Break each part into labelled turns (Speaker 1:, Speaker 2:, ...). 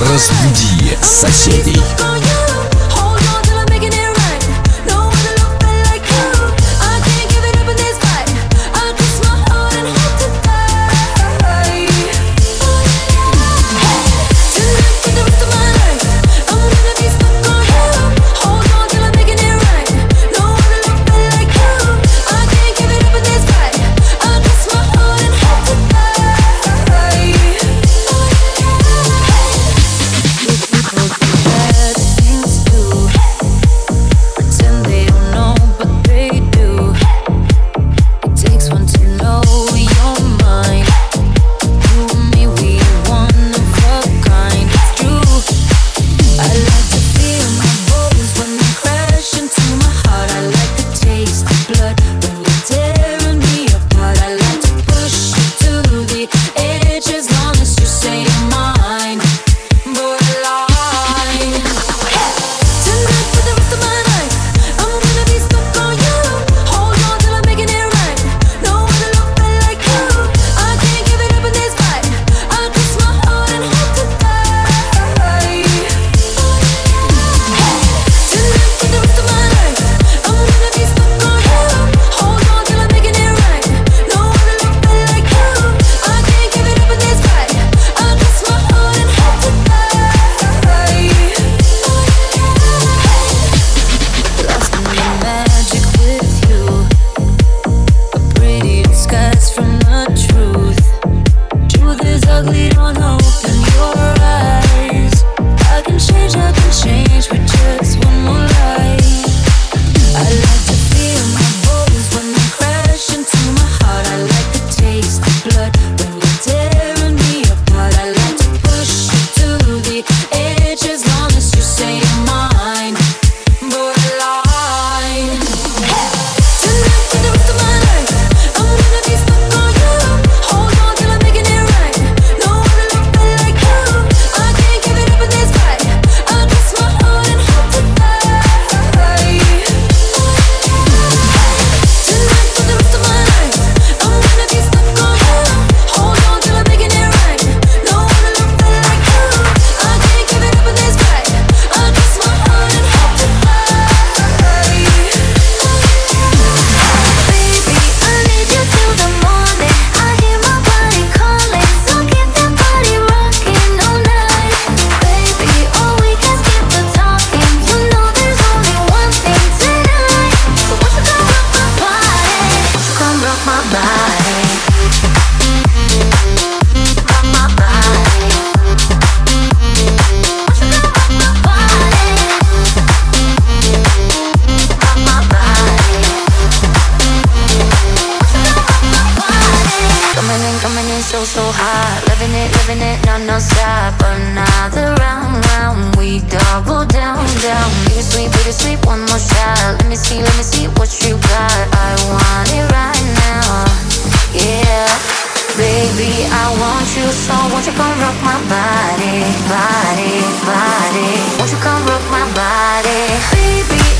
Speaker 1: Разбуди соседей.
Speaker 2: no stop, another round, round. We double down, down. Bitter sweet, bitter sweet. one more shot. Let me see, let me see what you got. I want it right now, yeah. Baby, I want you so. Won't you come rock my body, body, body? Won't you come rock my body, baby?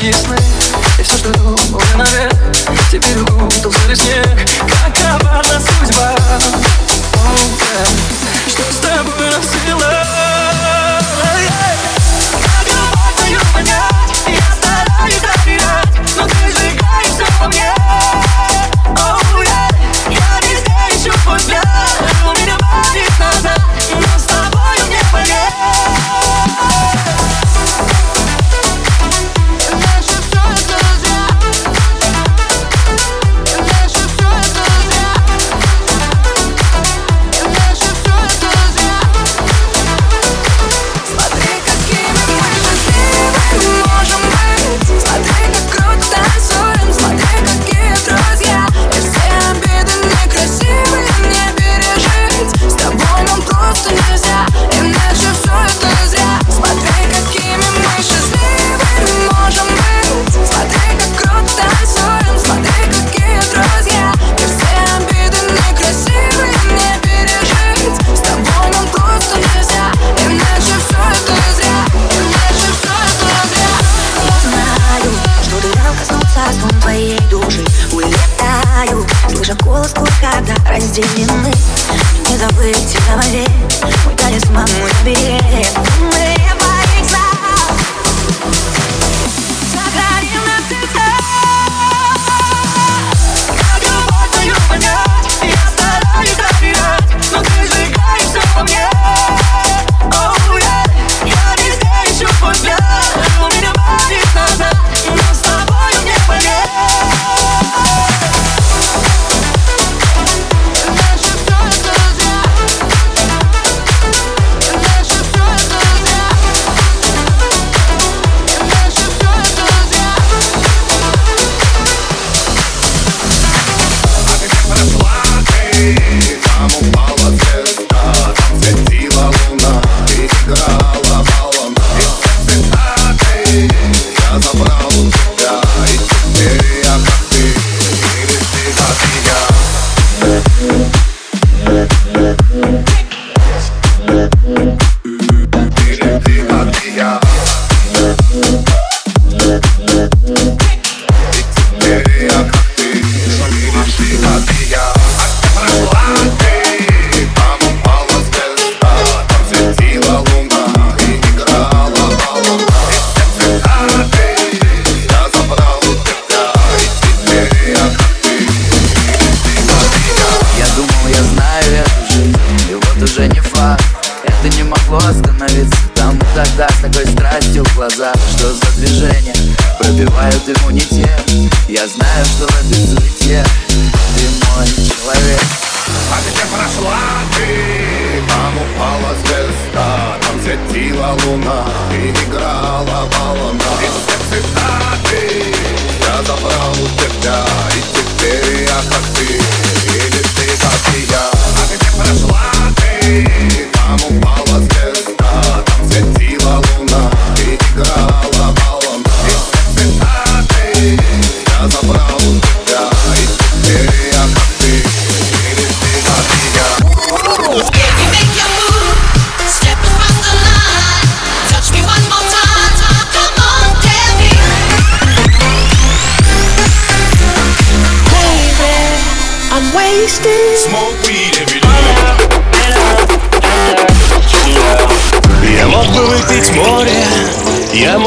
Speaker 3: Excuse me.
Speaker 4: знаю, что на безлыке Ты мой человек А
Speaker 5: где прошла ты? Там упала звезда Там светила луна И играла волна И